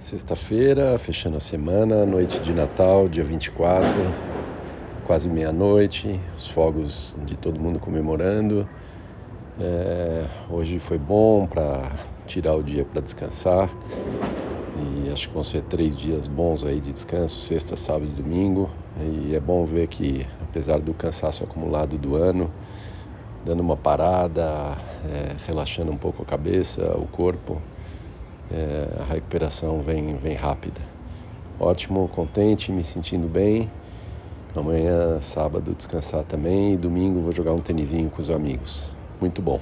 Sexta-feira, fechando a semana, noite de Natal, dia 24, quase meia-noite, os fogos de todo mundo comemorando. É, hoje foi bom para tirar o dia para descansar e acho que vão ser três dias bons aí de descanso, sexta, sábado e domingo. E é bom ver que, apesar do cansaço acumulado do ano, dando uma parada, é, relaxando um pouco a cabeça, o corpo é, a recuperação vem, vem rápida. Ótimo, contente, me sentindo bem. Amanhã, sábado, descansar também. E domingo vou jogar um tênisinho com os amigos. Muito bom.